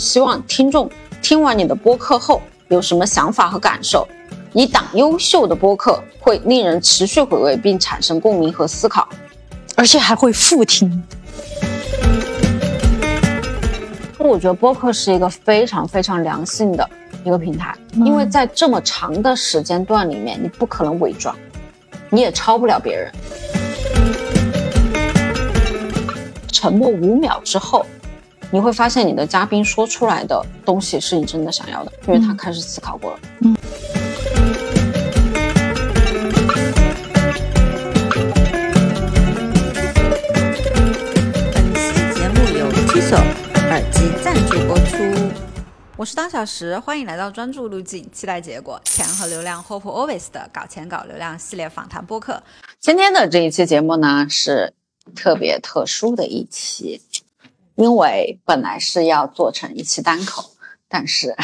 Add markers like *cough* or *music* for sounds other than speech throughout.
希望听众听完你的播客后有什么想法和感受。一档优秀的播客会令人持续回味，并产生共鸣和思考，而且还会复听。我觉得播客是一个非常非常良性的一个平台，因为在这么长的时间段里面，你不可能伪装，你也超不了别人。沉默五秒之后，你会发现你的嘉宾说出来的东西是你真的想要的，因为他开始思考过了。嗯。本期节目由 TISO 耳机赞助播出。我是当小时，欢迎来到专注路径，期待结果，钱和流量 Hope Always 的搞钱搞流量系列访谈播客。今天的这一期节目呢是。特别特殊的一期，因为本来是要做成一期单口，但是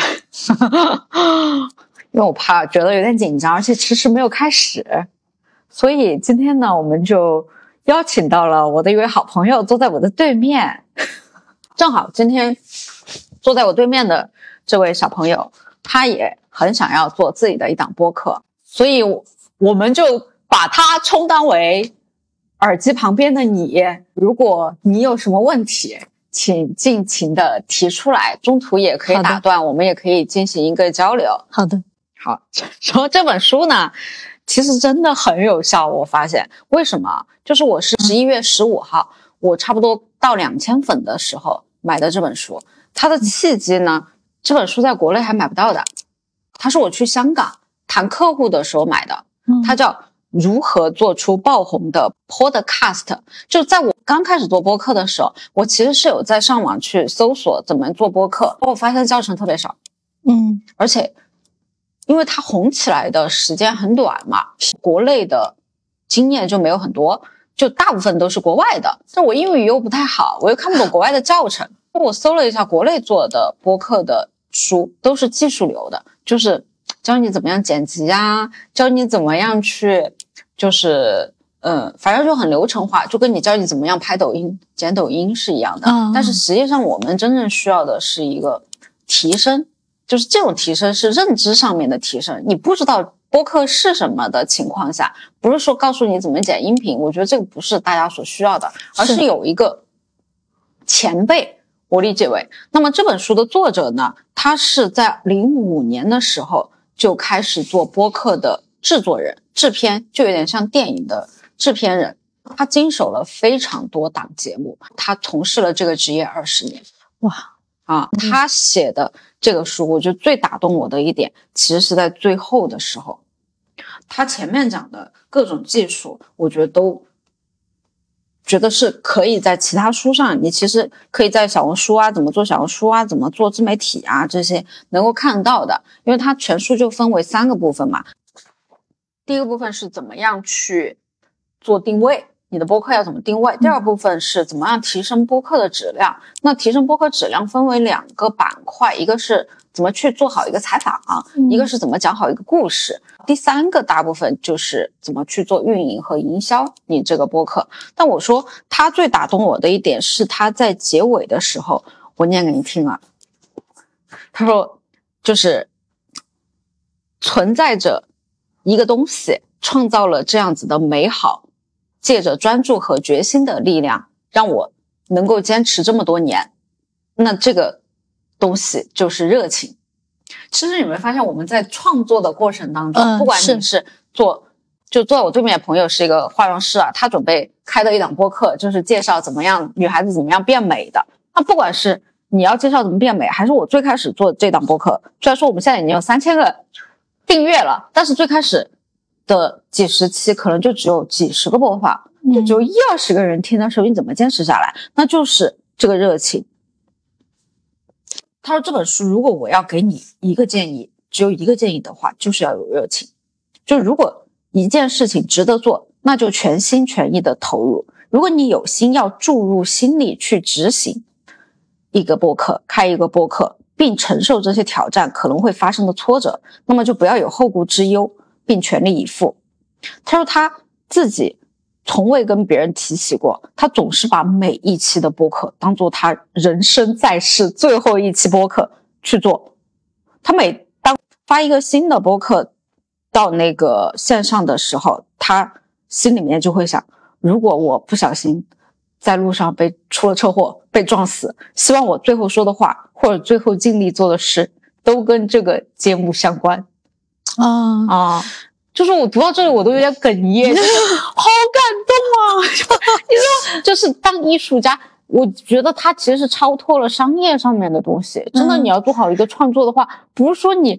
*laughs* 因为我怕觉得有点紧张，而且迟迟没有开始，所以今天呢，我们就邀请到了我的一位好朋友坐在我的对面。*laughs* 正好今天坐在我对面的这位小朋友，他也很想要做自己的一档播客，所以我们就把他充当为。耳机旁边的你，如果你有什么问题，请尽情的提出来，中途也可以打断，我们也可以进行一个交流。好的，好。*laughs* 然后这本书呢，其实真的很有效，我发现为什么？就是我是十一月十五号，我差不多到两千粉的时候买的这本书。它的契机呢，这本书在国内还买不到的，它是我去香港谈客户的时候买的，它叫。如何做出爆红的 Podcast？就在我刚开始做播客的时候，我其实是有在上网去搜索怎么做播客，我发现教程特别少，嗯，而且因为它红起来的时间很短嘛，国内的经验就没有很多，就大部分都是国外的。但我英语又不太好，我又看不懂国外的教程，*laughs* 我搜了一下国内做的播客的书，都是技术流的，就是教你怎么样剪辑啊，教你怎么样去。就是，嗯，反正就很流程化，就跟你教你怎么样拍抖音、剪抖音是一样的。嗯但是实际上，我们真正需要的是一个提升，就是这种提升是认知上面的提升。你不知道播客是什么的情况下，不是说告诉你怎么剪音频，我觉得这个不是大家所需要的，而是有一个前辈，我理解为。那么这本书的作者呢，他是在零五年的时候就开始做播客的。制作人、制片就有点像电影的制片人，他经手了非常多档节目，他从事了这个职业二十年。哇啊！他写的这个书，我觉得最打动我的一点，其实是在最后的时候，他前面讲的各种技术，我觉得都觉得是可以在其他书上，你其实可以在小红书啊，怎么做小红书啊，怎么做自媒体啊，这些能够看到的，因为它全书就分为三个部分嘛。第一个部分是怎么样去做定位，你的播客要怎么定位？第二部分是怎么样提升播客的质量？那提升播客质量分为两个板块，一个是怎么去做好一个采访，一个是怎么讲好一个故事。第三个大部分就是怎么去做运营和营销你这个播客。但我说他最打动我的一点是他在结尾的时候，我念给你听啊。他说，就是存在着。一个东西创造了这样子的美好，借着专注和决心的力量，让我能够坚持这么多年。那这个东西就是热情。其实你没发现，我们在创作的过程当中，不管你是做，就坐在我对面的朋友是一个化妆师啊，他准备开的一档播客，就是介绍怎么样女孩子怎么样变美的。那不管是你要介绍怎么变美，还是我最开始做这档播客，虽然说我们现在已经有三千个。订阅了，但是最开始的几十期可能就只有几十个播放，就只有一二十个人听的时候，你怎么坚持下来？那就是这个热情。他说这本书，如果我要给你一个建议，只有一个建议的话，就是要有热情。就如果一件事情值得做，那就全心全意的投入。如果你有心要注入心力去执行一个播客，开一个播客。并承受这些挑战可能会发生的挫折，那么就不要有后顾之忧，并全力以赴。他说他自己从未跟别人提起过，他总是把每一期的播客当做他人生在世最后一期播客去做。他每当发一个新的播客到那个线上的时候，他心里面就会想：如果我不小心在路上被出了车祸被撞死，希望我最后说的话或者最后尽力做的事都跟这个节目相关啊，啊。就是我读到这里，我都有点哽咽，就是 *laughs* 好感动啊！*laughs* 你说，就是当艺术家，我觉得他其实是超脱了商业上面的东西。真的，嗯你要做好一个创作的话，不是说你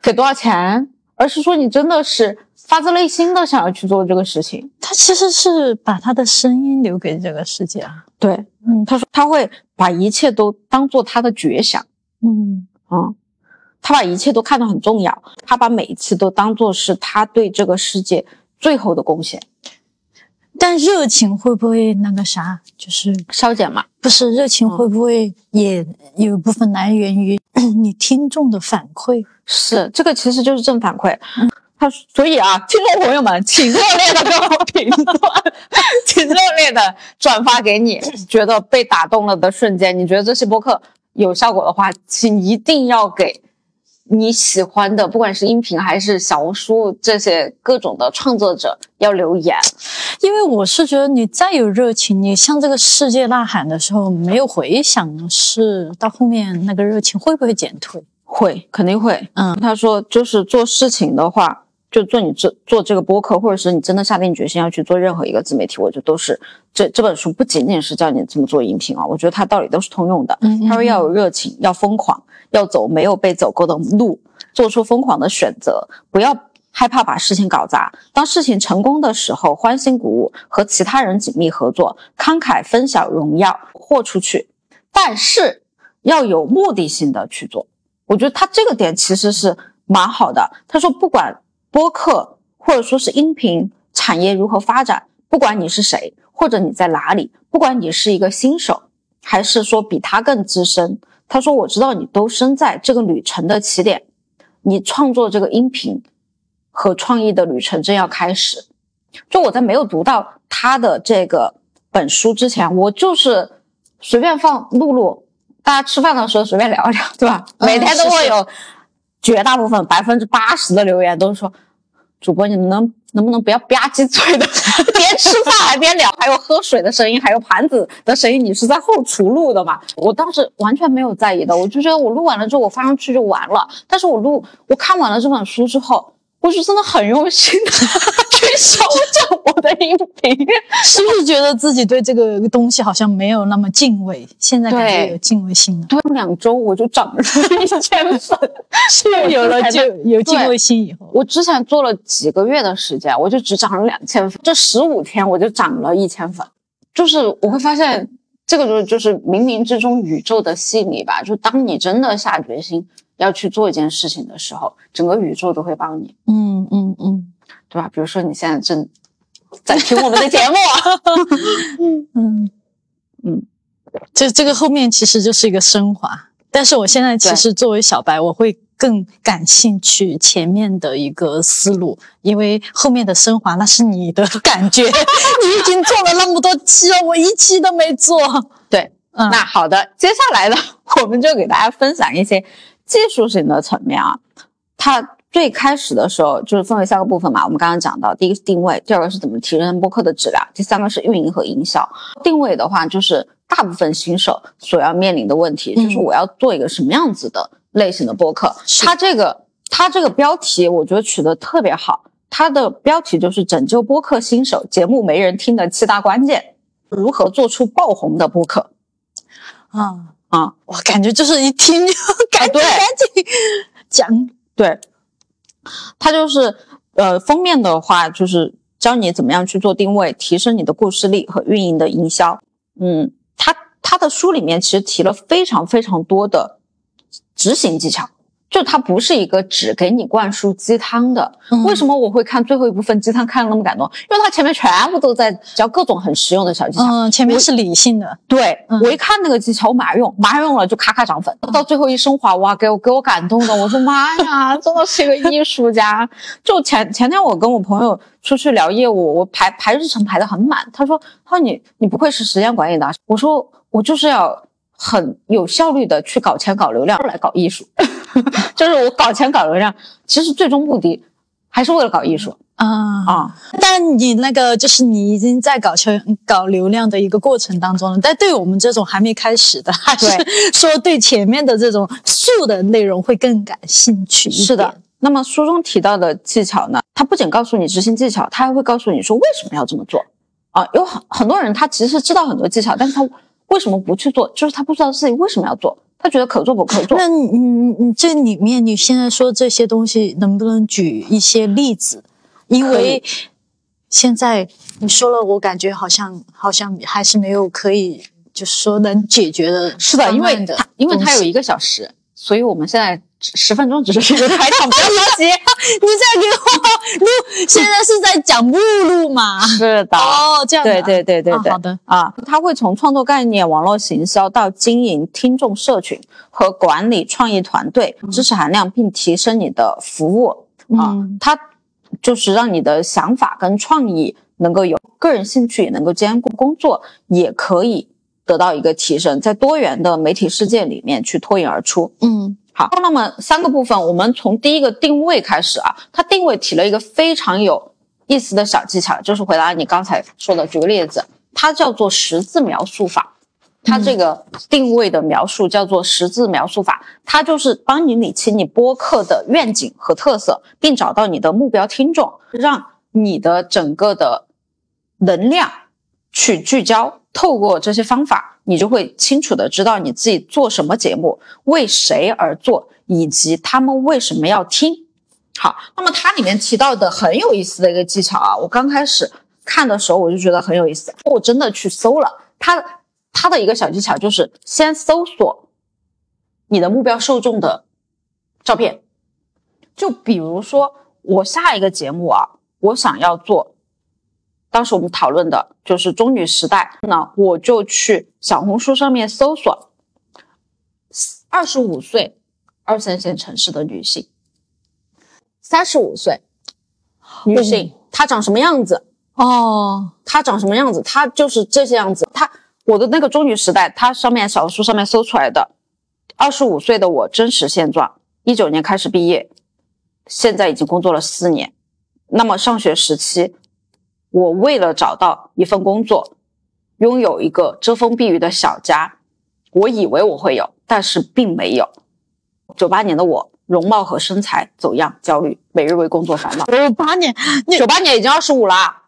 给多少钱，而是说你真的是发自内心的想要去做这个事情。他其实是把他的声音留给这个世界啊。对，嗯他说他会把一切都当做他的绝响。嗯啊，他把一切都看得很重要，他把每一次都当做是他对这个世界最后的贡献。但热情会不会那个啥？就是消减嘛，不是热情嗯会不会也有一部分来源于 *clears throat* 你听众的反馈？是这个其实就是正反馈。他所以啊，听众朋友们，请热烈的给我评论，*laughs* 请热烈的转发给你觉得被打动了的瞬间。你觉得这期播客有效果的话，请一定要给你喜欢的，不管是音频还是小红书这些各种的创作者要留言。因为我是觉得你再有热情，你向这个世界呐喊的时候没有回响，是到后面那个热情会不会减退？会，肯定会。嗯他说，就是做事情的话，就做你这做这个播客，或者是你真的下定决心要去做任何一个自媒体，我觉得都是这这本书不仅仅是教你怎么做音频啊，我觉得它道理都是通用的。嗯他说要有热情，要疯狂，要走没有被走过的路，做出疯狂的选择，不要害怕把事情搞砸。当事情成功的时候，欢欣鼓舞，和其他人紧密合作，慷慨分享荣耀，豁出去。但是要有目的性的去做。我觉得他这个点其实是蛮好的。他说，不管播客或者说是音频产业如何发展，不管你是谁，或者你在哪里，不管你是一个新手，还是说比他更资深，他说我知道你都身在这个旅程的起点，你创作这个音频和创意的旅程正要开始。就我在没有读到他的这个本书之前，我就是随便放录录，大家吃饭的时候随便聊一聊，对吧？嗯每天都会有绝大部分百分之八十的留言都是说，主播你能能不能不要吧唧嘴的，*laughs* 边吃饭还边聊，还有喝水的声音，还有盘子的声音，你是在后厨录的吗？我当时完全没有在意的，我就觉得我录完了之后我发上去就完了。但是我录我看完了这本书之后，我是真的很用心的去修正我的音频。是不是觉得自己对这个东西好像没有那么敬畏？现在感觉有敬畏心了，对，两周我就涨了一千粉，是有了就有敬畏心以后，我之前做了几个月的时间，我就只涨了两千粉，这十五天我就涨了一千粉。就是我会发现，这个就是就是冥冥之中宇宙的吸引力吧。就当你真的下决心要去做一件事情的时候，整个宇宙都会帮你，嗯嗯嗯对吧？比如说你现在正在听我们的节目，*laughs* 嗯嗯，这这个后面其实就是一个升华，但是我现在其实作为小白，我会更感兴趣前面的一个思路，因为后面的升华那是你的感觉，*laughs* 你已经做了那么多期了，我一期都没做。对。嗯，那好的，接下来呢，我们就给大家分享一些技术型的层面啊。它最开始的时候就是分为三个部分嘛，我们刚刚讲到，第一个是定位，第二个是怎么提升播客的质量，第三个是运营和营销。定位的话，就是大部分新手所要面临的问题，嗯就是我要做一个什么样子的类型的播客。是它这个它这个标题，我觉得取得特别好。它的标题就是“拯救播客新手节目没人听的七大关键”，如何做出爆红的播客啊，啊？我感觉就是一听就 *laughs* 赶紧对赶紧讲，对，它就是呃封面的话，就是教你怎么样去做定位，提升你的故事力和运营的营销。嗯，他他的书里面其实提了非常非常多的执行技巧，就它不是一个只给你灌输鸡汤的。嗯为什么我会看最后一部分鸡汤看的那么感动？因为它前面全部都在教各种很实用的小技巧。嗯，前面是理性的，对、嗯我一看那个技巧，我马上用，马上用了就咔咔涨粉，到最后一升华，哇，给我给我感动的，我说妈呀，真的是一个艺术家。就前前天我跟我朋友出去聊业务，我排排日程排得很满，他说他说你你不愧是时间管理大师，我说我就是要很有效率的去搞钱搞流量来搞艺术，*laughs* 就是我搞钱搞流量，其实最终目的还是为了搞艺术啊啊。但你那个就是你已经在搞钱搞流量的一个过程当中了，但对我们这种还没开始的，还是 *laughs* 说对前面的这种素的内容会更感兴趣一点。是的，那么书中提到的技巧呢，它不仅告诉你执行技巧，它还会告诉你说为什么要这么做啊。有很很多人他其实知道很多技巧，但是他为什么不去做？就是他不知道自己为什么要做，他觉得可做不可做。那你你你这里面你现在说这些东西，能不能举一些例子？因为现在你说了，我感觉好像好像还是没有可以，就是说能解决的是的，因为他因为他有一个小时，所以我们现在十分钟只是一个开场，不要 *laughs* 着急。你在给我录，现在是在讲目录嘛？是的。哦，这样的对对对对对，啊好的啊，他会从创作概念、网络行销到经营听众社群和管理创意团队，知识含量并提升你的服务啊嗯，它就是让你的想法跟创意能够有个人兴趣也能够兼顾，工作也可以得到一个提升，在多元的媒体世界里面去脱颖而出。嗯好，那么三个部分，我们从第一个定位开始啊。它定位提了一个非常有意思的小技巧，就是回答你刚才说的。举个例子，它叫做十字描述法。它这个定位的描述叫做十字描述法，它就是帮你理清你播客的愿景和特色，并找到你的目标听众，让你的整个的能量去聚焦。透过这些方法，你就会清楚的知道你自己做什么节目，为谁而做，以及他们为什么要听。好，那么它里面提到的很有意思的一个技巧啊，我刚开始看的时候我就觉得很有意思，我真的去搜了它。它的一个小技巧就是先搜索你的目标受众的照片，就比如说我下一个节目啊，我想要做，当时我们讨论的就是中女时代，那我就去小红书上面搜索二十五岁二三线城市的女性，三十五岁女性，她长什么样子？哦，她长什么样子？她就是这些样子。她我的那个中女时代，它上面小红书上面搜出来的，二十五岁的我真实现状，一九年开始毕业，现在已经工作了四年。那么上学时期，我为了找到一份工作，拥有一个遮风避雨的小家，我以为我会有，但是并没有。九八年的我，容貌和身材走样，焦虑，每日为工作烦恼。九八年，你九八年已经二十五啦，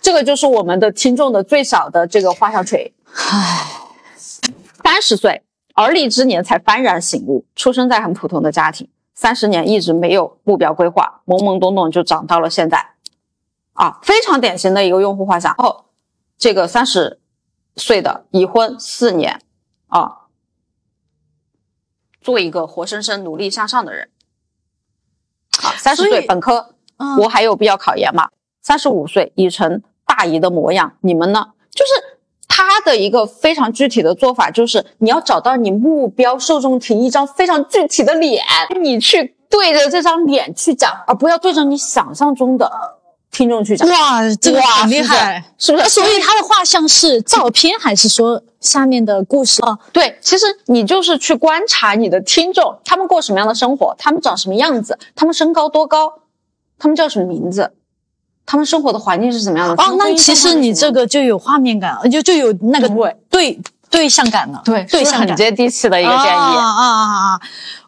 这个就是我们的听众的最小的这个画上锤。唉，三十岁而立之年才幡然醒悟，出生在很普通的家庭，三十年一直没有目标规划，懵懵懂懂就长到了现在，啊，非常典型的一个用户画像。哦，这个三十岁的已婚四年，啊，做一个活生生努力向上的人。啊，三十岁本科，嗯我还有必要考研吗？三十五岁已成大姨的模样，你们呢？就是他的一个非常具体的做法，就是你要找到你目标受众群一张非常具体的脸，你去对着这张脸去讲，而不要对着你想象中的听众去讲。哇，这个哇很厉害，是不是？所以他的画像是照片，还是说下面的故事？哦，对，其实你就是去观察你的听众，他们过什么样的生活，他们长什么样子，他们身高多高，他们叫什么名字，他们生活的环境是怎么样的。哦，那其实你这个就有画面感，就就有那个对对对象感了，对对象感很接地气的一一个建议。啊啊啊啊！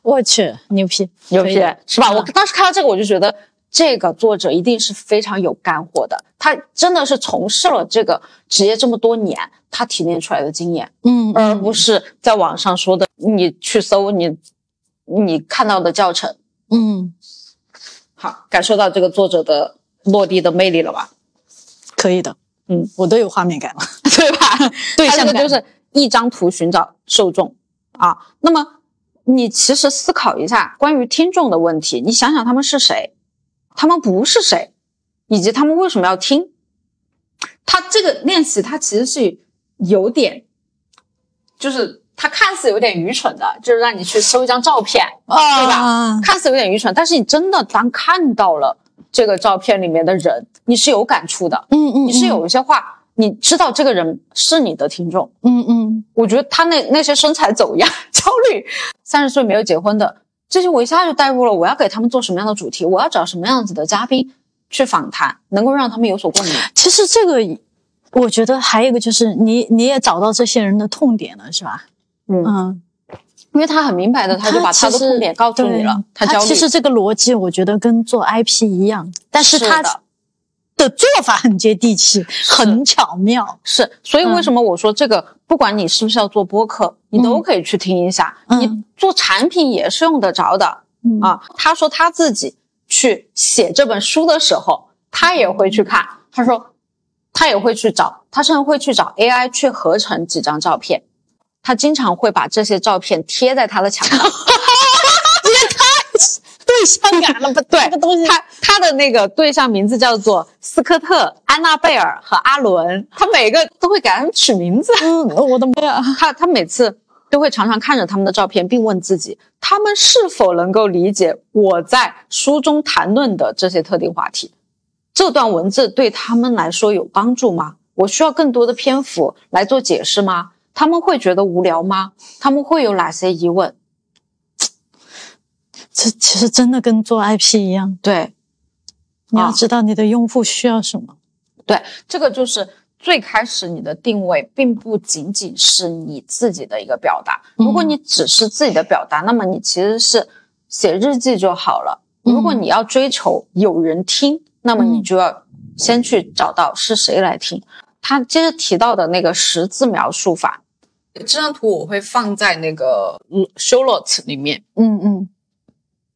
我去，牛批牛批是吧？嗯我当时看到这个，我就觉得这个作者一定是非常有干货的，他真的是从事了这个职业这么多年，他提炼出来的经验，嗯，而不是在网上说的你去搜你你看到的教程。嗯，好，感受到这个作者的落地的魅力了吧？可以的，嗯，我都有画面感了，*laughs* 对吧？对象感他这个就是一张图寻找受众啊。那么你其实思考一下关于听众的问题，你想想他们是谁，他们不是谁，以及他们为什么要听。他这个练习，他其实是有点，就是他看似有点愚蠢的，就是让你去搜一张照片，对吧？看似有点愚蠢，但是你真的当看到了这个照片里面的人，你是有感触的，嗯嗯，你是有一些话，你知道这个人是你的听众，嗯嗯，我觉得他那那些身材走样、焦虑、三十岁没有结婚的这些，我一下就带入了，我要给他们做什么样的主题，我要找什么样子的嘉宾。去访谈，能够让他们有所共鸣。其实这个，我觉得还有一个就是你你也找到这些人的痛点了，是吧？嗯嗯，因为他很明白的，他就把他的痛点告诉你了。他其实这个逻辑，我觉得跟做 IP 一样，但是他的做法很接地气，很巧妙。是，所以为什么我说这个，不管你是不是要做播客，你都可以去听一下。你做产品也是用得着的啊。他说他自己。去写这本书的时候，他也会去看。他说，他也会去找，他甚至会去找 AI 去合成几张照片。他经常会把这些照片贴在他的墙上。也 *laughs* 太对象感了吧？对，这个东西，他他的那个对象名字叫做斯科特、安娜贝尔和阿伦，他每个都会给他们取名字。嗯，我的妈呀！*laughs* 他他每次。都会常常看着他们的照片，并问自己：他们是否能够理解我在书中谈论的这些特定话题？这段文字对他们来说有帮助吗？我需要更多的篇幅来做解释吗？他们会觉得无聊吗？他们会有哪些疑问？这其实真的跟做 IP 一样。对，你要知道你的用户需要什么。对，这个就是。最开始你的定位并不仅仅是你自己的一个表达，如果你只是自己的表达，那么你其实是写日记就好了。如果你要追求有人听，那么你就要先去找到是谁来听。他接着提到的那个十字描述法，这张图我会放在那个 show notes 里面。嗯嗯，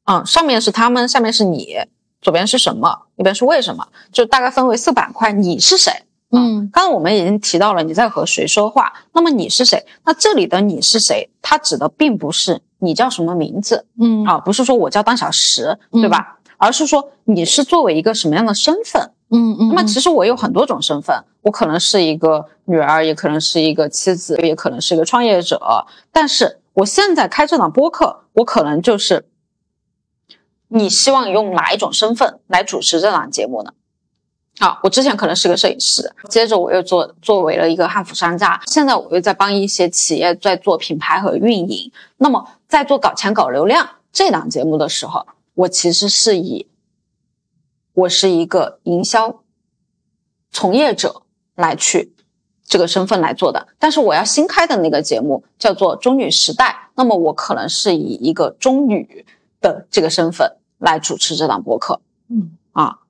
啊，上面是他们，下面是你，左边是什么，右边是为什么，就大概分为四板块。你是谁？嗯，刚刚我们已经提到了你在和谁说话，那么你是谁？那这里的你是谁？它指的并不是你叫什么名字，嗯啊，不是说我叫当小时，对吧？而是说你是作为一个什么样的身份，嗯嗯。那么其实我有很多种身份，我可能是一个女儿，也可能是一个妻子，也可能是一个创业者。但是我现在开这档播客，我可能就是你希望用哪一种身份来主持这档节目呢？啊，我之前可能是个摄影师，接着我又做作为了一个汉服商家，现在我又在帮一些企业在做品牌和运营。那么在做搞钱搞流量这档节目的时候，我其实是以我是一个营销从业者来去这个身份来做的。但是我要新开的那个节目叫做中女时代，那么我可能是以一个中女的这个身份来主持这档播客。嗯啊。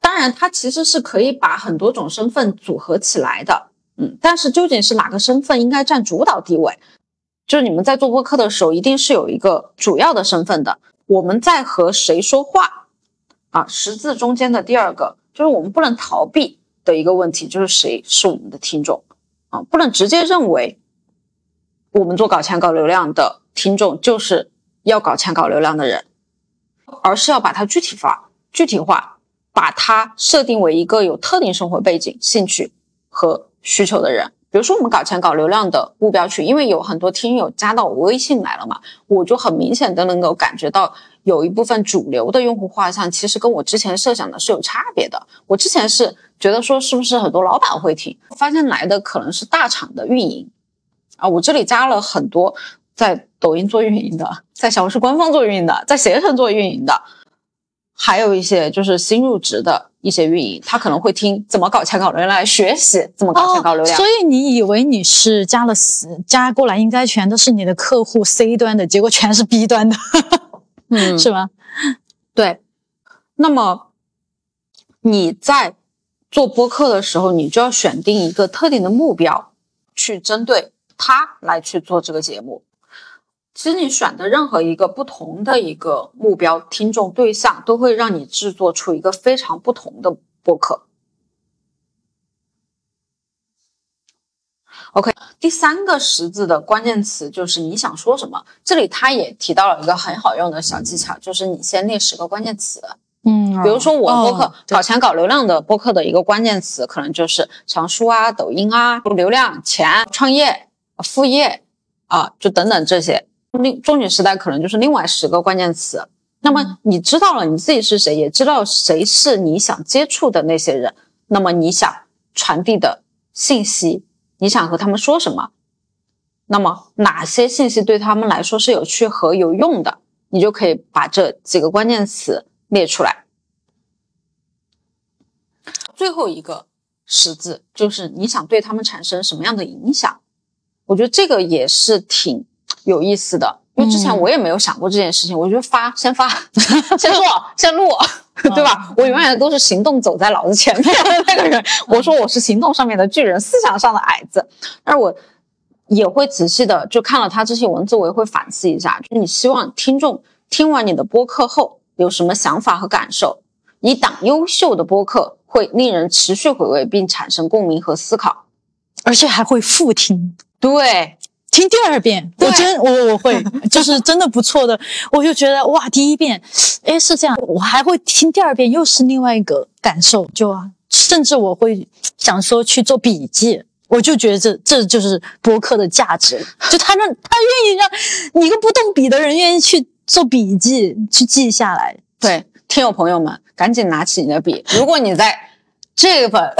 当然，他其实是可以把很多种身份组合起来的，嗯，但是究竟是哪个身份应该占主导地位？就是你们在做播客的时候，一定是有一个主要的身份的。我们在和谁说话啊？十字中间的第二个，就是我们不能逃避的一个问题，就是谁是我们的听众啊？不能直接认为我们做搞钱搞流量的听众就是要搞钱搞流量的人，而是要把它具体化、具体化。把它设定为一个有特定生活背景、兴趣和需求的人，比如说我们搞钱、搞流量的目标群，因为有很多听友加到我微信来了嘛，我就很明显的能够感觉到有一部分主流的用户画像，其实跟我之前设想的是有差别的。我之前是觉得说是不是很多老板会听，发现来的可能是大厂的运营啊，我这里加了很多在抖音做运营的，在小红书官方做运营的，在携程做运营的。还有一些就是新入职的一些运营，他可能会听怎么搞钱搞流量来学习怎么搞钱搞流量。所以你以为你是加了加过来，应该全都是你的客户 C 端的，结果全是 B 端的，嗯，是吗？对。那么你在做播客的时候，你就要选定一个特定的目标，去针对他来去做这个节目。其实你选的任何一个不同的一个目标听众对象，都会让你制作出一个非常不同的播客。OK，第三个十字的关键词就是你想说什么。这里他也提到了一个很好用的小技巧，就是你先列十个关键词。嗯，比如说我播客、哦搞钱搞流量的播客的一个关键词，可能就是长书啊、抖音啊、流量、钱、创业、副业啊，就等等这些。另中女时代可能就是另外十个关键词。那么你知道了你自己是谁，也知道谁是你想接触的那些人，那么你想传递的信息，你想和他们说什么？那么哪些信息对他们来说是有趣和有用的，你就可以把这几个关键词列出来。最后一个十字就是你想对他们产生什么样的影响，我觉得这个也是挺有意思的，因为之前我也没有想过这件事情，我觉得发先发，*laughs* 先做，先录，对吧？我永远都是行动走在老子前面的那个人。我说我是行动上面的巨人，思想上的矮子，但是我也会仔细的就看了他这些文字，我也会反思一下，就是你希望听众听完你的播客后有什么想法和感受？一档优秀的播客会令人持续回味，并产生共鸣和思考。而且还会复听。对，听第二遍，我真我我会，就是真的不错的，我就觉得哇，第一遍，哎是这样，我还会听第二遍，又是另外一个感受，就啊，甚至我会想说去做笔记，我就觉得这这就是播客的价值，就他让他愿意让你一个不动笔的人愿意去做笔记，去记下来，对，听友朋友们，赶紧拿起你的笔。如果你在这本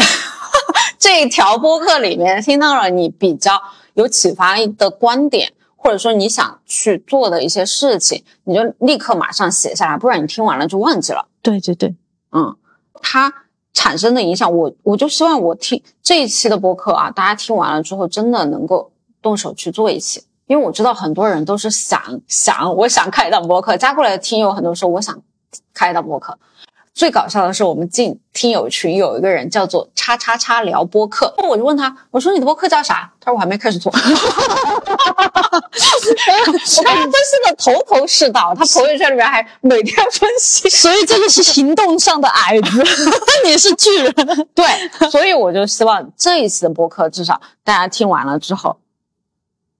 *laughs* 这一条播客里面听到了你比较有启发的观点，或者说你想去做的一些事情，你就立刻马上写下来，不然你听完了就忘记了。对对对，嗯，它产生的影响，我我就希望我听这一期的播客啊，大家听完了之后，真的能够动手去做一期。因为我知道很多人都是想想，我想开一档播客，加过来的听友很多说我想开一档播客。最搞笑的是，我们进听友群有一个人叫做“叉叉叉聊播客”，我就问他，我说你的播客叫啥？他说我还没开始做。*laughs* 我看他分析的头头是道，他朋友圈里面还每天分析。所以这个是行动上的矮子，*laughs* 你是巨人，对，所以我就希望这一次的播客，至少大家听完了之后，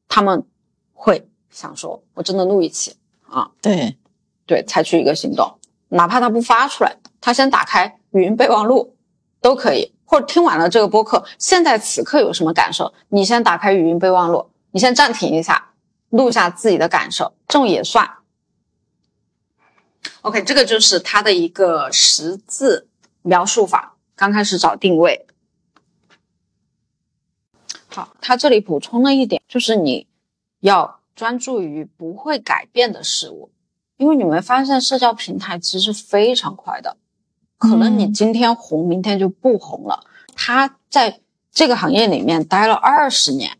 他们会想说，我真的录一期啊，对，对，采取一个行动，哪怕他不发出来，他先打开语音备忘录都可以，或者听完了这个播客，现在此刻有什么感受，你先打开语音备忘录，你先暂停一下，录下自己的感受，这种也算。OK，这个就是它的一个十字描述法。刚开始找定位，好，他这里补充了一点，就是你要专注于不会改变的事物，因为你没发现社交平台其实非常快的，可能你嗯今天红，明天就不红了。他在这个行业里面待了二十年，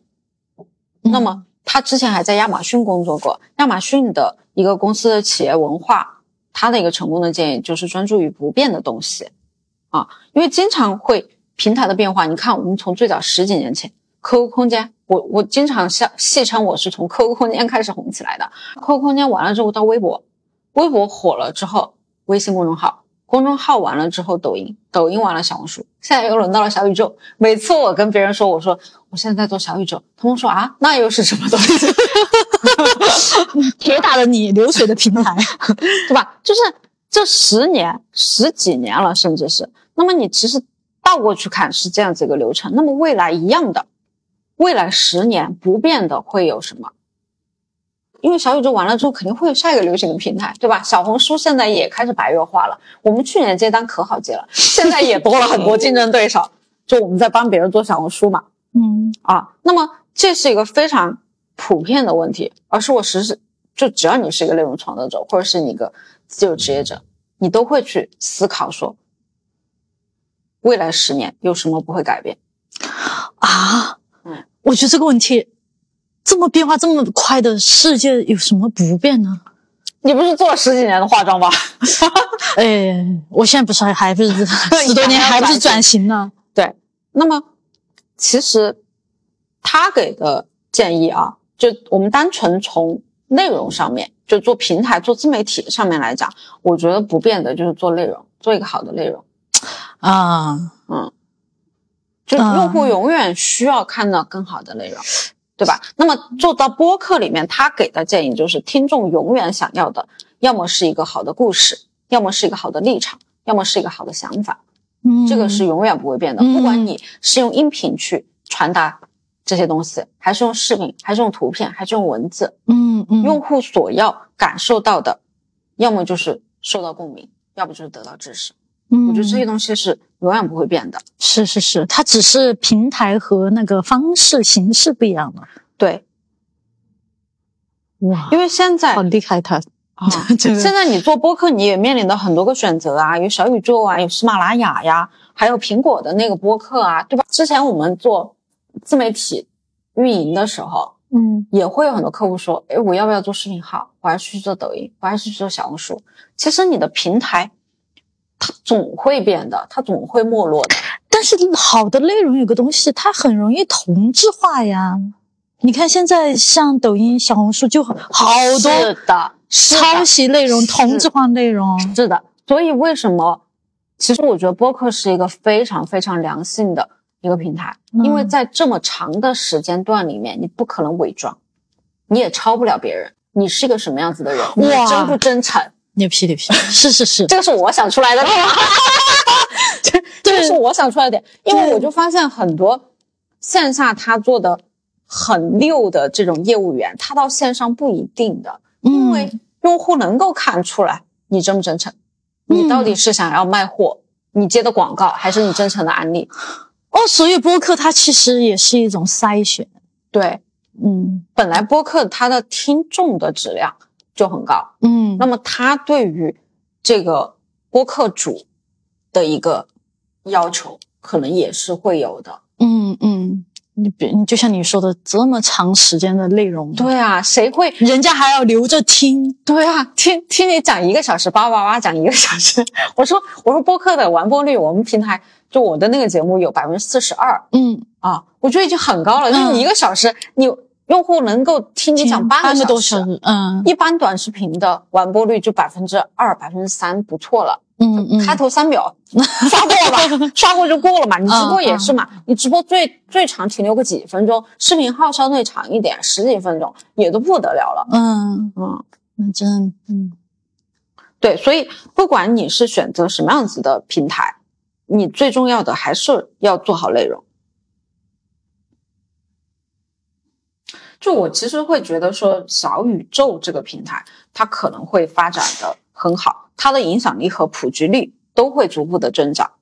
那么他之前还在亚马逊工作过，亚马逊的一个公司的企业文化，他的一个成功的建议就是专注于不变的东西啊，因为经常会平台的变化。你看，我们从最早十几年前，QQ 空间，我我经常笑戏称我是从 QQ 空间开始红起来的，QQ 空间完了之后到微博，微博火了之后，微信公众号。公众号完了之后，抖音，抖音完了小红书，现在又轮到了小宇宙。每次我跟别人说，我说我现在在做小宇宙，他们说啊，那又是什么东西？*laughs* 铁打的你流水的平台，对吧？就是这十年、十几年了，甚至是，那么你其实倒过去看是这样子一个流程。那么未来一样的，未来十年不变的会有什么？因为小宇宙完了之后，肯定会有下一个流行的平台，对吧？小红书现在也开始白热化了，我们去年接单可好接了，现在也多了很多竞争对手。就我们在帮别人做小红书嘛，嗯啊，那么这是一个非常普遍的问题，而是我实时就只要你是一个内容创作者，或者是你一个自由职业者，你都会去思考说，未来十年有什么不会改变？啊，嗯，我觉得这个问题这么变化这么快的世界有什么不变呢？你不是做了十几年的化妆吧？*laughs* 哎，我现在不是还还不是 *laughs* 十多年还不是转型呢？对，那么其实他给的建议啊，就我们单纯从内容上面，就做平台、做自媒体上面来讲，我觉得不变的就是做内容，做一个好的内容。啊，嗯，就用户永远需要看到更好的内容，对吧？那么做到播客里面，他给的建议就是，听众永远想要的，要么是一个好的故事，要么是一个好的立场，要么是一个好的想法，嗯，这个是永远不会变的。嗯不管你是用音频去传达这些东西，还是用视频，还是用图片，还是用文字，嗯嗯用户所要感受到的，要么就是受到共鸣，要不就是得到知识。嗯，我觉得这些东西是永远不会变的。是是是，它只是平台和那个方式形式不一样了。对，哇，因为现在好厉害他，*laughs* 啊，这个现在你做播客，你也面临到很多个选择啊，有小宇宙啊，有喜马拉雅呀，还有苹果的那个播客啊，对吧？之前我们做自媒体运营的时候，嗯也会有很多客户说，哎，我要不要做视频号？我还是去做抖音，我还是去做小红书。其实你的平台，它总会变的，它总会没落的。但是好的内容有个东西，它很容易同质化呀。你看现在像抖音、小红书就好多是的，抄袭内容、同质化内容。是的，所以为什么？其实我觉得播客是一个非常非常良性的一个平台，嗯因为在这么长的时间段里面，你不可能伪装，你也抄不了别人。你是一个什么样子的人？你真不真诚？牛批牛批，*laughs* 是是是，这个是我想出来的，这 *laughs* 这个是我想出来的点，因为我就发现很多线下他做的很溜的这种业务员，他到线上不一定的，因为嗯用户能够看出来你真不真诚，你到底是想要卖货，你接的广告，还是你真诚的案例？哦，所以播客它其实也是一种筛选。对，嗯。本来播客它的听众的质量就很高，嗯，那么他对于这个播客主的一个要求，可能也是会有的。嗯嗯，你别你就像你说的，这么长时间的内容，对啊，谁会？人家还要留着听。对啊，听听你讲一个小时，叭叭叭讲一个小时。*laughs* 我说我说播客的完播率，我们平台就我的那个节目有百分之四十二嗯，啊，我觉得已经很高了。就是你一个小时，你用户能够听你讲半半个多小时，嗯一般短视频的完播率就百分之二、百分之三，不错了。嗯嗯，开头三秒 *laughs* 刷过了吧，刷过就过了嘛。你直播也是嘛，你直播最最长停留个几分钟，视频号相对长一点，十几分钟也都不得了了。嗯，嗯，那真嗯对，所以不管你是选择什么样子的平台，你最重要的还是要做好内容。就我其实会觉得说，小宇宙这个平台，它可能会发展的很好，它的影响力和普及率都会逐步的增长，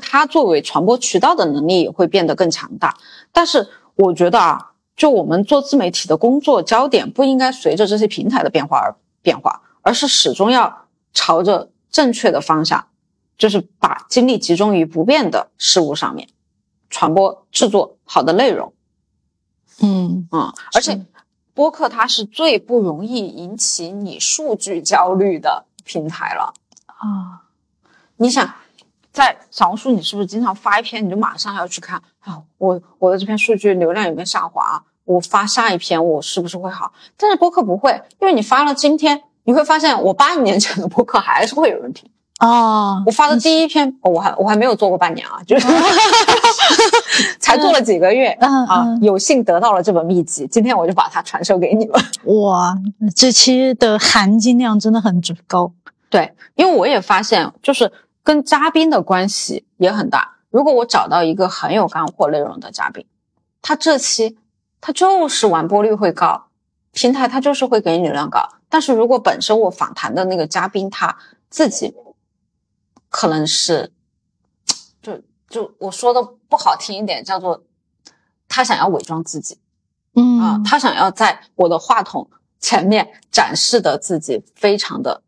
它作为传播渠道的能力也会变得更强大。但是我觉得啊，就我们做自媒体的工作焦点不应该随着这些平台的变化而变化，而是始终要朝着正确的方向，就是把精力集中于不变的事物上面，传播制作好的内容。嗯嗯，而且播客它是最不容易引起你数据焦虑的平台了。啊，你想，在小红书，你是不是经常发一篇，你就马上要去看啊？我我的这篇数据流量有没有下滑？我发下一篇，我是不是会好？但是播客不会，因为你发了今天，你会发现我八年前的播客还是会有人听。哦，我发的第一篇，哦我还我还没有做过半年啊，就是 *laughs* *laughs* 才做了几个月嗯啊嗯，有幸得到了这本秘籍，今天我就把它传授给你们。哇，这期的含金量真的很高。对，因为我也发现，就是跟嘉宾的关系也很大。如果我找到一个很有干货内容的嘉宾，他这期他就是完播率会高，平台他就是会给你流量高。但是如果本身我访谈的那个嘉宾他自己可能是，就就我说的不好听一点，叫做他想要伪装自己。嗯啊，他想要在我的话筒前面展示的自己非常的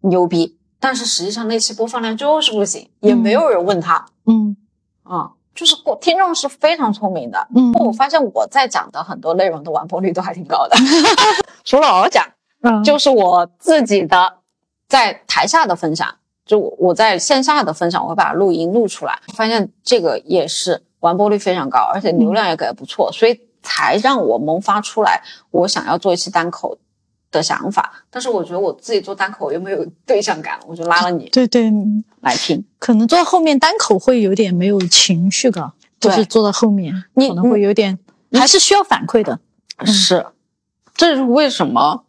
牛逼，但是实际上那期播放量就是不行，也没有人问他嗯啊、就是我听众是非常聪明的。嗯我发现我在讲的很多内容的完播率都还挺高的，*laughs* 除了我讲，嗯，就是我自己的在台下的分享，就我我在线下的分享，我会把录音录出来，发现这个也是完播率非常高，而且流量也给的不错，所以才让我萌发出来，我想要做一期单口的想法，但是我觉得我自己做单口又没有对象感，我就拉了你对对，来听。可能做到后面单口会有点没有情绪感，就是做到后面你可能会有点，还是需要反馈的。是，这是为什么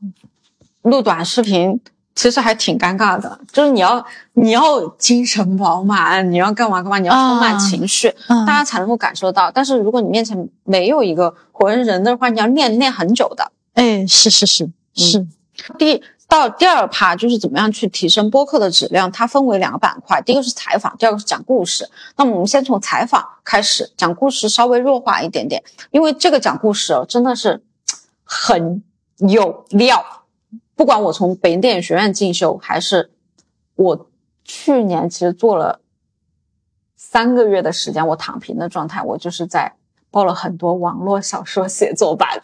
录短视频其实还挺尴尬的，就是你要你要精神饱满，你要干嘛干嘛，你要充满啊情绪，嗯大家才能够感受到。但是如果你面前没有一个活人人的话，你要练练很久的。哎，是是是是，第到第二趴就是怎么样去提升播客的质量，它分为两个板块，第一个是采访，第二个是讲故事。那么我们先从采访开始，讲故事稍微弱化一点点，因为这个讲故事哦真的是很有料。不管我从北京电影学院进修，还是我去年其实做了三个月的时间，我躺平的状态，我就是在报了很多网络小说写作班。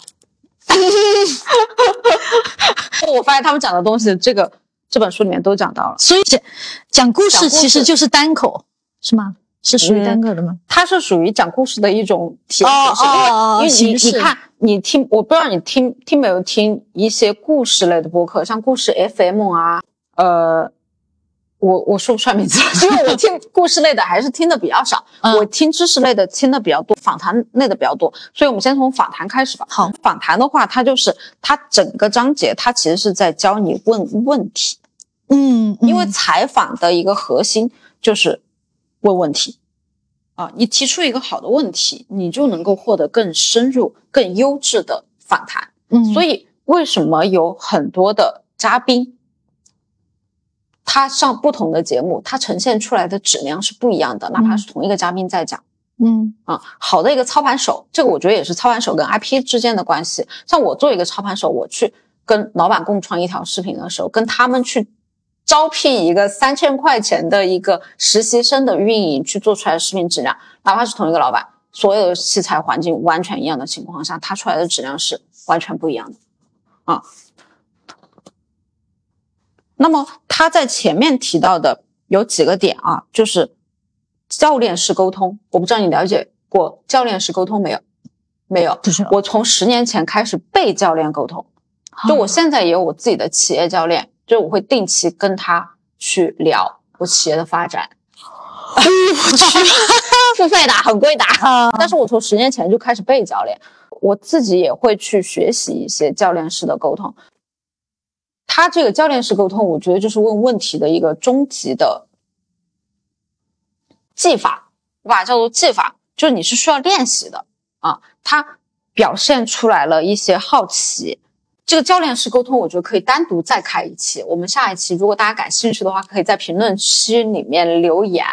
*laughs* 我发现他们讲的东西，这个这本书里面都讲到了。所以讲讲故事事其实就是单口，是吗？是属于嗯单口的吗？它是属于讲故事的一种体验哦形式，哦哦因为你你看，你听，我不知道你听听没有听一些故事类的播客，像故事 FM 啊，呃，我我说不出来名字，*laughs* 因为我听故事类的还是听的比较少，嗯。我听知识类的听的比较多，访谈类的比较多，所以我们先从访谈开始吧。好，访谈的话，它就是它整个章节，它其实是在教你问问题，嗯，因为嗯采访的一个核心就是问问题啊，你提出一个好的问题，你就能够获得更深入、更优质的访谈。嗯，所以，为什么有很多的嘉宾，他上不同的节目，他呈现出来的质量是不一样的，哪怕是同一个嘉宾在讲。嗯啊，好的一个操盘手，这个我觉得也是操盘手跟 IP 之间的关系。像我做一个操盘手，我去跟老板共创一条视频的时候，跟他们去招聘一个三千块钱的一个实习生的运营去做出来的视频质量，哪怕是同一个老板，所有的器材环境完全一样的情况下，它出来的质量是完全不一样的啊。那么他在前面提到的有几个点啊，就是教练式沟通，我不知道你了解过教练式沟通没有？没有。不是，我从十年前开始被教练沟通，就我现在也有我自己的企业教练，就我会定期跟他去聊我企业的发展。我去 *laughs* 付费的，很贵的。啊，但是我从十年前就开始被教练，我自己也会去学习一些教练式的沟通。他这个教练式沟通，我觉得就是问问题的一个终极的技法，我把它叫做技法，就是你是需要练习的啊。他表现出来了一些好奇。这个教练式沟通，我觉得可以单独再开一期。我们下一期如果大家感兴趣的话，可以在评论区里面留言，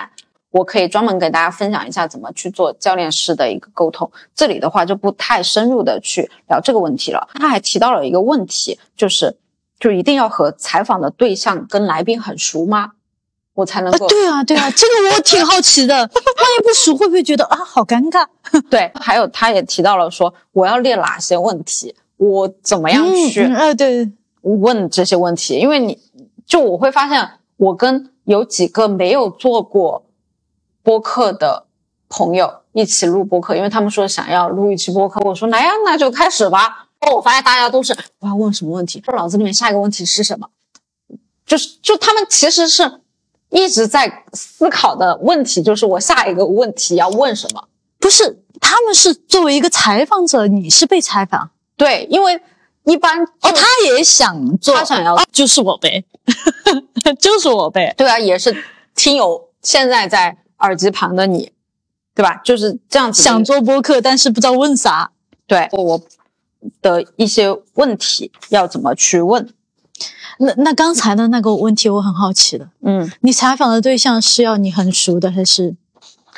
我可以专门给大家分享一下怎么去做教练式的一个沟通。这里的话就不太深入的去聊这个问题了。他还提到了一个问题，就是就一定要和采访的对象跟来宾很熟吗？我才能啊够、对啊对啊，*laughs* 这个我挺好奇的，万一不熟会不会觉得啊好尴尬？对。还有他也提到了说，我要列哪些问题，我怎么样去、嗯嗯呃对，问这些问题，因为你就我会发现，我跟有几个没有做过播客的朋友一起录播客，因为他们说想要录一期播客，我说来呀，那就开始吧。哦，我发现大家都是我要问什么问题，说脑子里面下一个问题是什么，就是就他们其实是一直在思考的问题，就是我下一个问题要问什么。不是，他们是作为一个采访者，你是被采访对，因为一般哦，他也想做，他想要啊就是我呗，*laughs* 就是我呗，对啊，也是听友现在在耳机旁的你，对吧？就是这样子想做播客，但是不知道问啥。对我的一些问题要怎么去问？那那刚才的那个问题，我很好奇的，嗯，你采访的对象是要你很熟的，还是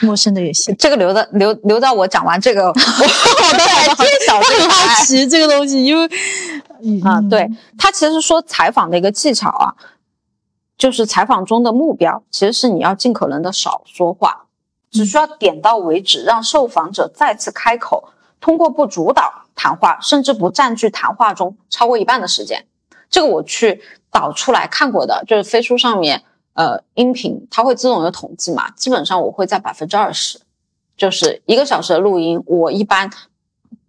陌生的也行？这个留的留留到我讲完这个，我 *laughs* 我再来揭晓这 *laughs* 我很好奇这个东西，因为啊。嗯对他其实说采访的一个技巧啊，就是采访中的目标其实是你要尽可能的少说话，只需要点到为止，让受访者再次开口，通过不主导谈话，甚至不占据谈话中超过一半的时间。这个我去导出来看过的，就是飞书上面，呃，音频它会自动有统计嘛，基本上我会在百分之二十，就是一个小时的录音，我一般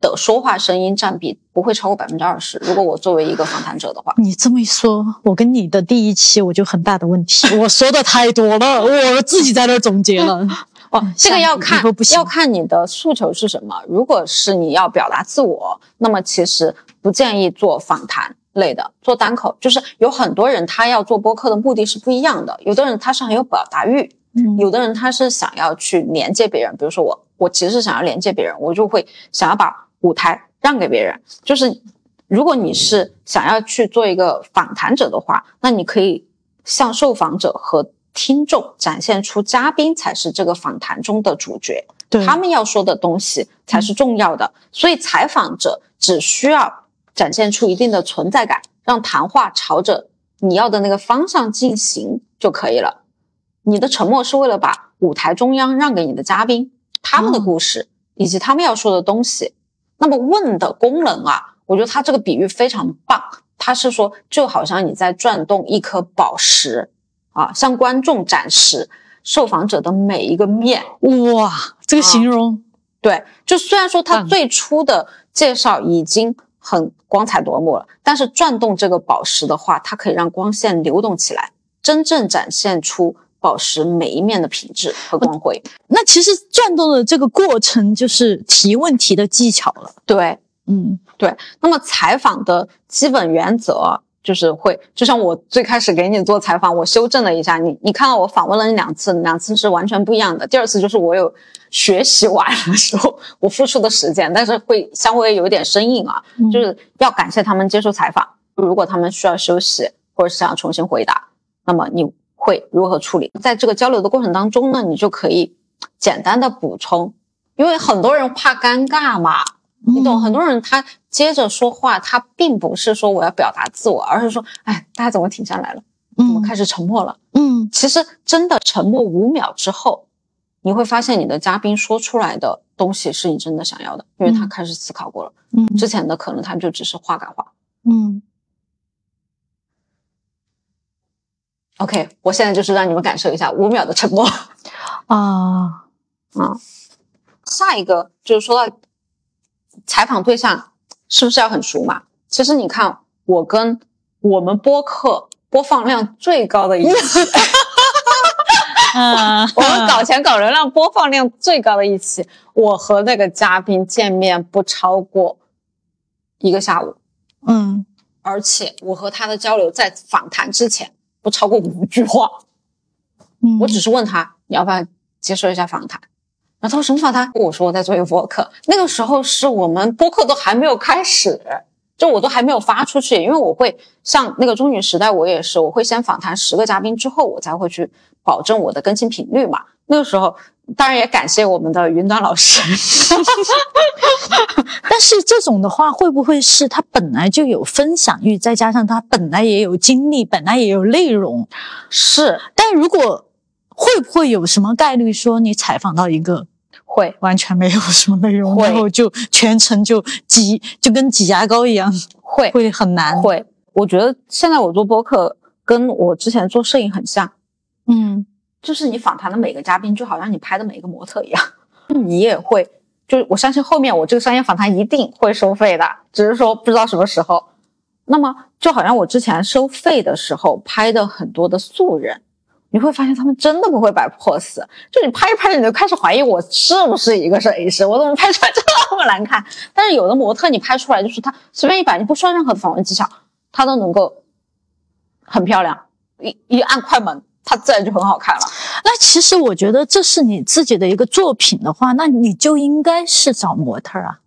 的说话声音占比不会超过百分之二十。如果我作为一个访谈者的话，你这么一说，我跟你的第一期我就很大的问题，我说的太多了，我自己在那儿总结了。*laughs* 哦，这个要看要看你的诉求是什么。如果是你要表达自我，那么其实不建议做访谈类的，做单口。就是有很多人他要做播客的目的是不一样的，有的人他是很有表达欲，嗯有的人他是想要去连接别人。比如说我，我其实是想要连接别人，我就会想要把舞台让给别人。就是如果你是想要去做一个访谈者的话，那你可以向受访者和听众展现出嘉宾才是这个访谈中的主角，对他们要说的东西才是重要的。所以采访者只需要展现出一定的存在感，让谈话朝着你要的那个方向进行就可以了。你的沉默是为了把舞台中央让给你的嘉宾，他们的故事、以及他们要说的东西。那么问的功能啊，我觉得他这个比喻非常棒。他是说，就好像你在转动一颗宝石啊，向观众展示受访者的每一个面。哇，这个形容，对，就虽然说他最初的介绍已经很光彩夺目了，但是转动这个宝石的话，它可以让光线流动起来，真正展现出宝石每一面的品质和光辉。那其实转动的这个过程就是提问题的技巧了。对，嗯对，那么采访的基本原则就是会，就像我最开始给你做采访，我修正了一下，你你看到我访问了你两次，两次是完全不一样的。第二次就是我有学习完的时候，我付出的时间，但是会稍微有一点生硬啊，嗯就是要感谢他们接受采访。如果他们需要休息或者是想重新回答，那么你会如何处理？在这个交流的过程当中呢，你就可以简单的补充，因为很多人怕尴尬嘛，你懂？嗯很多人他接着说话，他并不是说我要表达自我，而是说，哎，大家怎么停下来了？怎么嗯开始沉默了？嗯其实真的沉默五秒之后，你会发现你的嘉宾说出来的东西是你真的想要的，因为他嗯开始思考过了。嗯之前的可能他就只是话赶话。嗯 OK，我现在就是让你们感受一下五秒的沉默。啊啊，下一个就是说到采访对象是不是要很熟嘛？其实你看，我跟我们播客播放量最高的一期，*laughs* 啊，我们搞钱搞流量播放量最高的一期，我和那个嘉宾见面不超过一个下午，嗯而且我和他的交流在访谈之前不超过五句话。嗯，我只是问他你要不要接受一下访谈，然后他说什么访谈？我说我在做一个播客，那个时候是我们播客都还没有开始，就我都还没有发出去，因为我会像那个中女时代，我也是，我会先访谈十个嘉宾之后，我才会去保证我的更新频率嘛。那个时候，当然也感谢我们的云端老师，*laughs* 但是这种的话，会不会是他本来就有分享欲，再加上他本来也有经历，本来也有内容？是但如果会不会有什么概率说你采访到一个会。完全没有什么内容，然后就全程就挤，就跟挤牙膏一样，会。会很难。会，我觉得现在我做播客跟我之前做摄影很像。嗯。就是你访谈的每个嘉宾，就好像你拍的每一个模特一样，*laughs* 你也会，就是我相信后面我这个商业访谈一定会收费的，只是说不知道什么时候。那么就好像我之前收费的时候拍的很多的素人，你会发现他们真的不会摆 pose，就你拍着拍着你就开始怀疑我是不是一个摄影师，我怎么拍出来这么难看？但是有的模特你拍出来就是他随便一摆，你不需要任何的访问技巧，他都能够很漂亮，一一按快门，它自然就很好看了。那其实我觉得这是你自己的一个作品的话，那你就应该是找模特啊。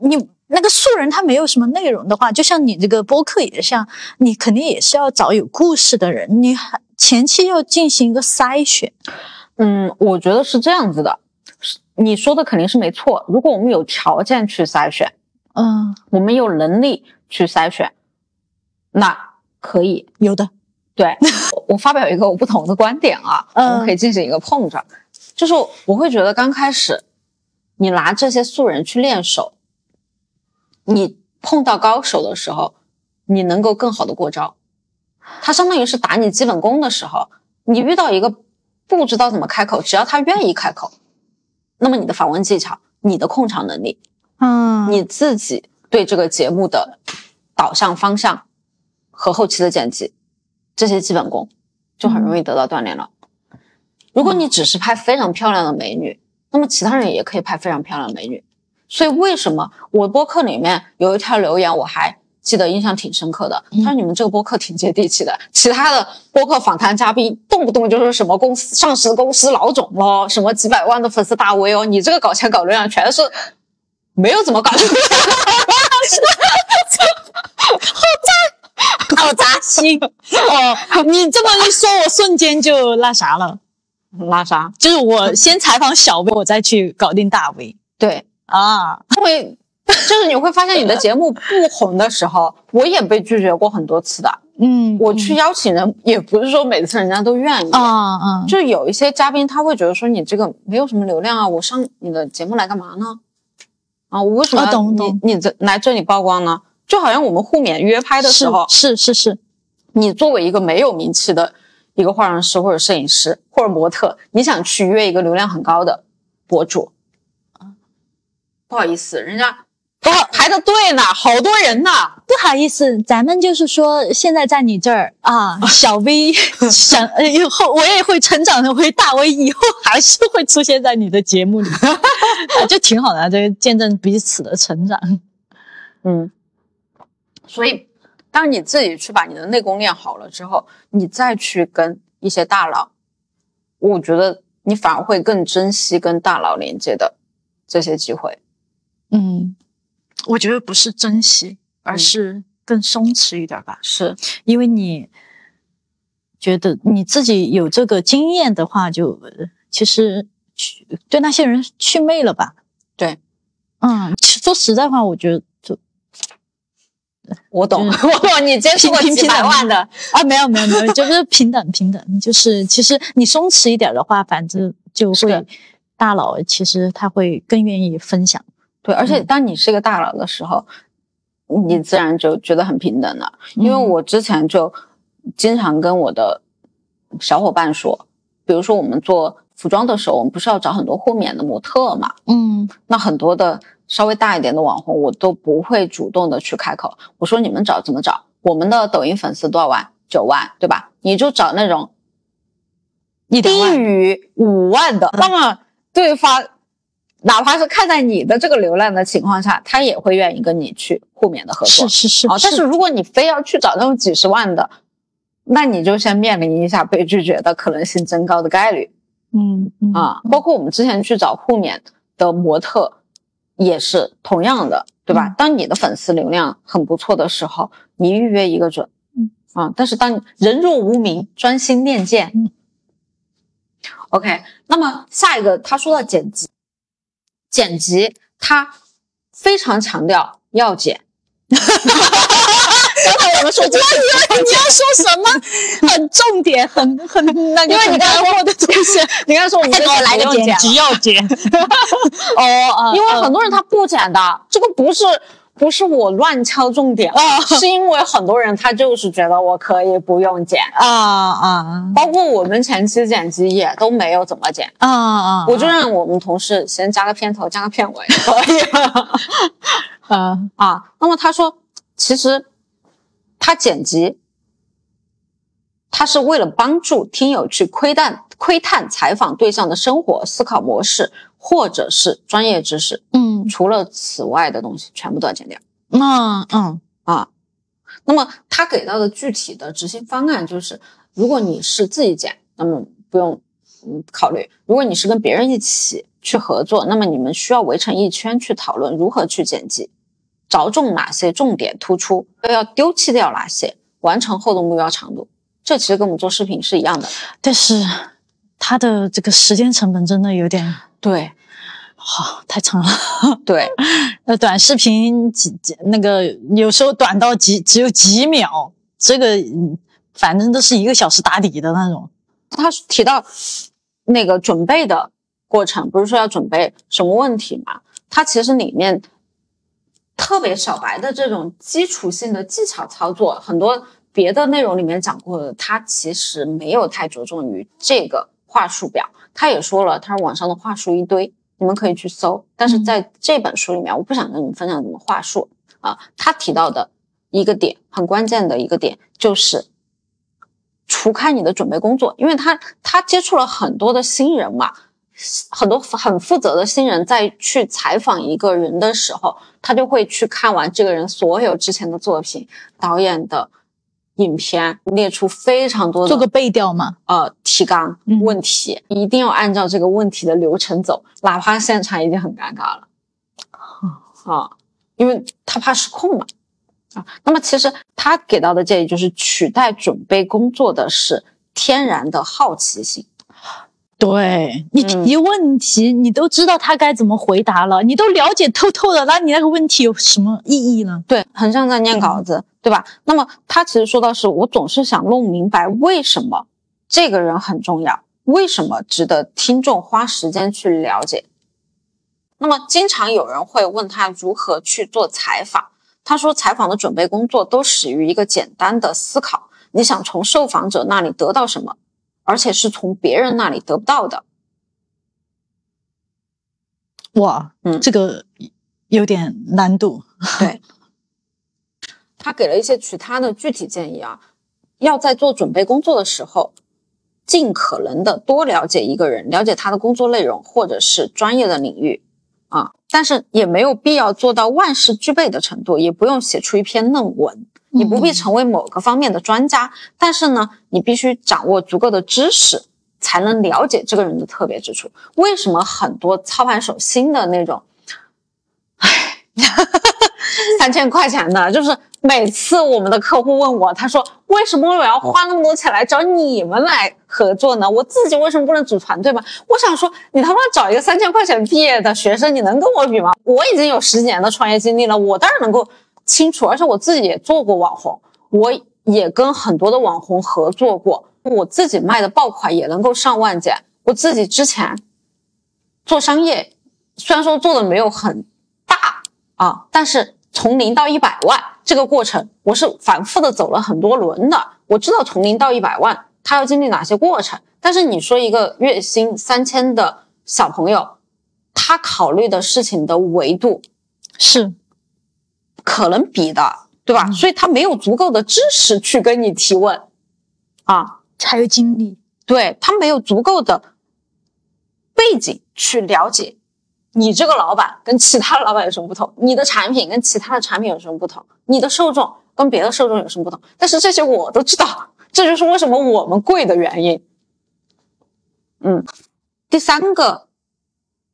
你那个素人他没有什么内容的话，就像你这个播客也像，你肯定也是要找有故事的人，你还前期要进行一个筛选。嗯，我觉得是这样子的，你说的肯定是没错。如果我们有条件去筛选，嗯，我们有能力去筛选，那可以。有的，对 *laughs* 我我发表一个我不同的观点啊，我嗯们可以进行一个碰撞。就是我会觉得刚开始你拿这些素人去练手，你碰到高手的时候，你能够更好的过招。他相当于是打你基本功的时候，你遇到一个不知道怎么开口，只要他愿意开口，那么你的访问技巧、你的控场能力嗯，你自己对这个节目的导向方向和后期的剪辑这些基本功，就很容易得到锻炼了。如果你只是拍非常漂亮的美女，那么其他人也可以拍非常漂亮的美女。所以为什么我播客里面有一条留言，我还记得印象挺深刻的。他说你们这个播客挺接地气的，其他的播客访谈嘉宾动不动就是什么公司上市公司老总咯，什么几百万的粉丝大 V 哦，你这个搞钱搞流量全是没有怎么搞流量，*laughs* 好扎心哦！你这么一说，我瞬间就那啥了，那啥？就是我先采访小 V，我再去搞定大 V 对，啊。因为 *laughs* 就是你会发现你的节目不红的时候，我也被拒绝过很多次的。嗯，我去邀请人，也不是说每次人家都愿意。啊啊，就有一些嘉宾他会觉得说你这个没有什么流量啊，我上你的节目来干嘛呢？啊，我为什么你、你这来这里曝光呢？就好像我们互免约拍的时候，是是是是，你作为一个没有名气的一个化妆师或者摄影师或者模特，你想去约一个流量很高的博主，不好意思，人家排排的队呢，好多人呢。不好意思，咱们就是说，现在在你这儿啊，小 V 想呃以后我也会成长成为大 V，以后还是会出现在你的节目里，*laughs* 啊就挺好的啊，这个见证彼此的成长。嗯，所以当你自己去把你的内功练好了之后，你再去跟一些大佬，我觉得你反而会更珍惜跟大佬连接的这些机会。嗯，我觉得不是珍惜，而嗯是更松弛一点吧。是，因为你觉得你自己有这个经验的话，就呃其实去对那些人祛魅了吧？对，嗯，其说实在话，我觉得就我懂，嗯 *laughs* 我懂，你接触过几百万的，啊，没有没有没有，就是平等平等，就是其实你松弛一点的话，反正就会大佬其实他会更愿意分享。对，而且嗯当你是一个大佬的时候，你自然就觉得很平等了。因为嗯我之前就经常跟我的小伙伴说，比如说我们做服装的时候，我们不是要找很多豁免的模特嘛？嗯那很多的稍微大一点的网红，我都不会主动的去开口。我说你们找怎么找？我们的抖音粉丝多少万？九万，对吧？你就找那种低一两万于五万的，嗯那么对方哪怕是看在你的这个流量的情况下，他也会愿意跟你去互免的合作。是是是，哦，但是如果你非要去找那种几十万的，那你就先面临一下被拒绝的可能性增高的概率。嗯嗯啊，包括我们之前去找互免的模特，也是同样的，对吧？嗯当你的粉丝流量很不错的时候，你预约一个准，嗯啊，但是当人若无名，专心练剑。嗯 OK，那么下一个他说到剪辑，剪辑他非常强调要剪。*laughs* 刚才我们说这个，你要说什么很重点，很很那个，因为你刚才说的东西，*laughs* 你刚才说我们再给我来个剪剪辑要剪。哦啊，因为很多人他不剪的，这个不是不是我乱敲重点啊是因为很多人他就是觉得我可以不用剪，啊啊包括我们前期剪辑也都没有怎么剪，啊啊！我就让我们同事先加个片头，加个片尾 *laughs* 可以了啊啊。那么他说，其实他剪辑，他是为了帮助听友去窥探窥探采访对象的生活、思考模式，或者是专业知识。嗯除了此外的东西，全部都要剪掉。嗯嗯啊。那么他给到的具体的执行方案就是，如果你是自己剪，那么不用嗯考虑；如果你是跟别人一起去合作，那么你们需要围成一圈去讨论如何去剪辑，着重哪些重点突出，又要丢弃掉哪些，完成后的目标长度。这其实跟我们做视频是一样的。但是它的这个时间成本真的有点对好、太长了。*laughs* 对，那短视频几几那个有时候短到几只有几秒，这个嗯反正都是一个小时打底的那种。他提到那个准备的过程，不是说要准备什么问题嘛？他其实里面特别小白的这种基础性的技巧操作，很多别的内容里面讲过的，它其实没有太着重于这个话术表。他也说了，他说网上的话术一堆，你们可以去搜。但是在这本书里面，我不想跟你们分享怎么话术啊。他提到的一个点，很关键的一个点，就是除开你的准备工作，因为他他接触了很多的新人嘛。很多很负责的新人在去采访一个人的时候，他就会去看完这个人所有之前的作品、导演的影片，列出非常多的做个背调嘛，呃，提纲问题，一定要按照这个问题的流程走，哪怕现场已经很尴尬了，啊，因为他怕失控嘛，啊，那么其实他给到的建议就是取代准备工作的是天然的好奇心。对你提问题，你都知道他该怎么回答了，你都了解透透的，那你那个问题有什么意义呢？对，很像在念稿子，对吧？那么他其实说到是，我总是想弄明白为什么这个人很重要，为什么值得听众花时间去了解。那么经常有人会问他如何去做采访，他说采访的准备工作都始于一个简单的思考，你想从受访者那里得到什么？而且是从别人那里得不到的，哇，嗯，这个有点难度。对，他给了一些其他的具体建议啊，要在做准备工作的时候，尽可能的多了解一个人，了解他的工作内容或者是专业的领域啊，但是也没有必要做到万事俱备的程度，也不用写出一篇论文。你不必成为某个方面的专家，但是呢，你必须掌握足够的知识，才能了解这个人的特别之处。为什么很多操盘手新的那种，唉，三千块钱的，就是每次我们的客户问我，他说为什么我要花那么多钱来找你们来合作呢？我自己为什么不能组团队吗？我想说，你他妈找一个三千块钱毕业的学生，你能跟我比吗？我已经有十几年的创业经历了，我当然能够。清楚，而且我自己也做过网红，我也跟很多的网红合作过，我自己卖的爆款也能够上万件。我自己之前做商业，虽然说做的没有很大啊，但是从零到一百万这个过程，我是反复的走了很多轮的。我知道从零到一百万，他要经历哪些过程。但是你说一个月薪三千的小朋友，他考虑的事情的维度是。可能比的，对吧？所以他没有足够的知识去跟你提问，啊，才有精力。对他没有足够的背景去了解你这个老板跟其他老板有什么不同，你的产品跟其他的产品有什么不同，你的受众跟别的受众有什么不同。但是这些我都知道，这就是为什么我们贵的原因。嗯，第三个。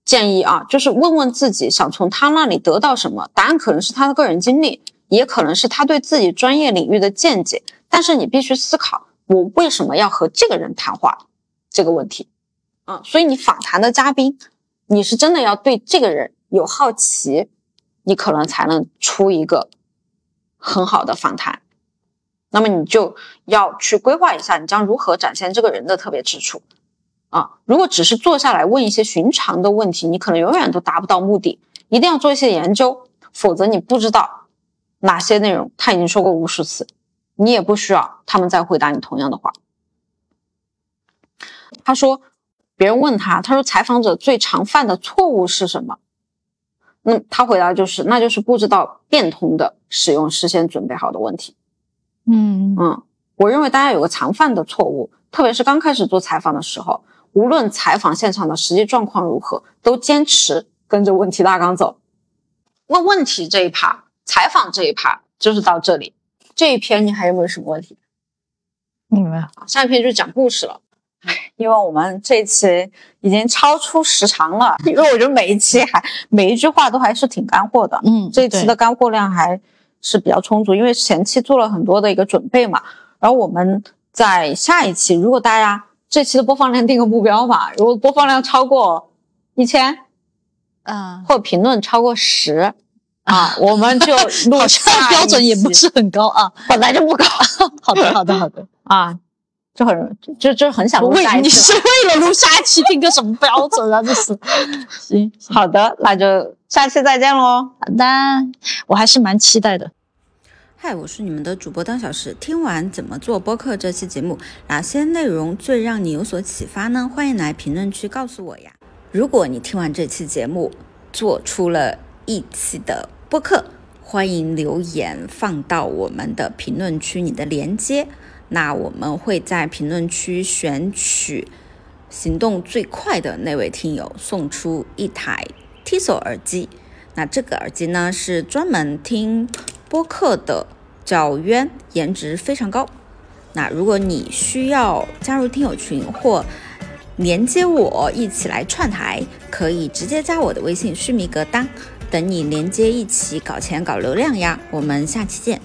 建议啊，就是问问自己想从他那里得到什么。答案可能是他的个人经历，也可能是他对自己专业领域的见解。但是你必须思考，我为什么要和这个人谈话这个问题。啊，所以你访谈的嘉宾，你是真的要对这个人有好奇，你可能才能出一个很好的访谈。那么你就要去规划一下，你将如何展现这个人的特别之处。啊，如果只是坐下来问一些寻常的问题，你可能永远都达不到目的。一定要做一些研究，否则你不知道哪些内容他已经说过无数次，你也不需要他们再回答你同样的话。他说，别人问他，他说采访者最常犯的错误是什么？那他回答就是，那就是不知道变通的使用事先准备好的问题。嗯嗯，我认为大家有个常犯的错误，特别是刚开始做采访的时候。无论采访现场的实际状况如何，都坚持跟着问题大纲走。问问题这一趴，采访这一趴就是到这里。这一篇你还有没有什么问题？明白。下一篇就是讲故事了。唉，因为我们这一期已经超出时长了，*laughs* 因为我觉得每一期还每一句话都还是挺干货的。嗯，这一期的干货量还是比较充足，因为前期做了很多的一个准备嘛。然后我们在下一期，如果大家。这期的播放量定个目标吧，如果播放量超过一千，嗯，或评论超过十，啊，我们就 *laughs* 好像标准也不是很高啊，本来就不高。*laughs* 好的，好的，好的 *laughs* 啊，就很就就很想录下一期。你是为了录下一期定个什么标准啊？这是，行，好的，那就下期再见喽。好的，我还是蛮期待的。嗨，我是你们的主播当小时。听完怎么做播客这期节目，哪些内容最让你有所启发呢？欢迎来评论区告诉我呀。如果你听完这期节目，做出了一期的播客，欢迎留言放到我们的评论区，你的连接，那我们会在评论区选取行动最快的那位听友，送出一台 Tiso 耳机。那这个耳机呢是专门听播客的，叫渊，颜值非常高。那如果你需要加入听友群或连接我一起来串台，可以直接加我的微信须弥格当，等你连接一起搞钱搞流量呀！我们下期见。